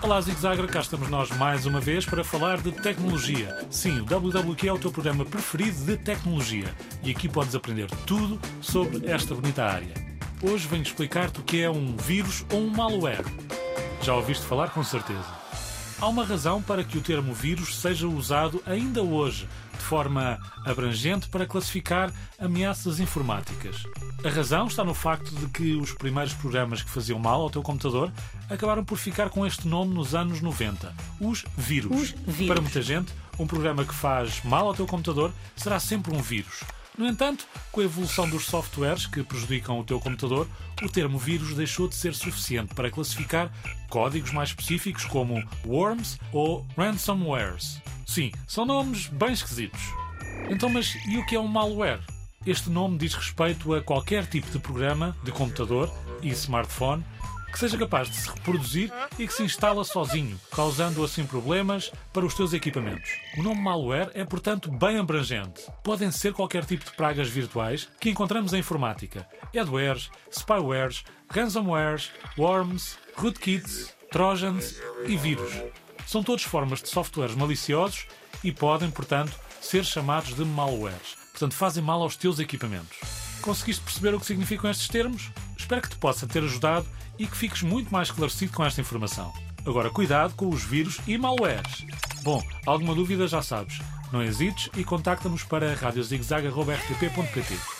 Olá, Zig Zagre, cá estamos nós mais uma vez para falar de tecnologia. Sim, o WWQ é o teu programa preferido de tecnologia e aqui podes aprender tudo sobre esta bonita área. Hoje venho explicar-te o que é um vírus ou um malware. Já ouviste falar com certeza. Há uma razão para que o termo vírus seja usado ainda hoje forma abrangente para classificar ameaças informáticas. A razão está no facto de que os primeiros programas que faziam mal ao teu computador acabaram por ficar com este nome nos anos 90, os vírus. Os vírus. Para muita gente, um programa que faz mal ao teu computador será sempre um vírus. No entanto, com a evolução dos softwares que prejudicam o teu computador, o termo vírus deixou de ser suficiente para classificar códigos mais específicos como worms ou ransomwares. Sim, são nomes bem esquisitos. Então, mas e o que é um malware? Este nome diz respeito a qualquer tipo de programa de computador e smartphone que seja capaz de se reproduzir e que se instala sozinho, causando assim problemas para os teus equipamentos. O nome malware é, portanto, bem abrangente. Podem ser qualquer tipo de pragas virtuais que encontramos em informática: adwares, spywares, ransomwares, worms, rootkits, trojans e vírus. São todas formas de softwares maliciosos e podem, portanto, ser chamados de malwares. Portanto, fazem mal aos teus equipamentos. Conseguiste perceber o que significam estes termos? Espero que te possa ter ajudado e que fiques muito mais esclarecido com esta informação. Agora, cuidado com os vírus e malwares. Bom, alguma dúvida já sabes. Não hesites e contacta-nos para radiozigzag.rtp.pt.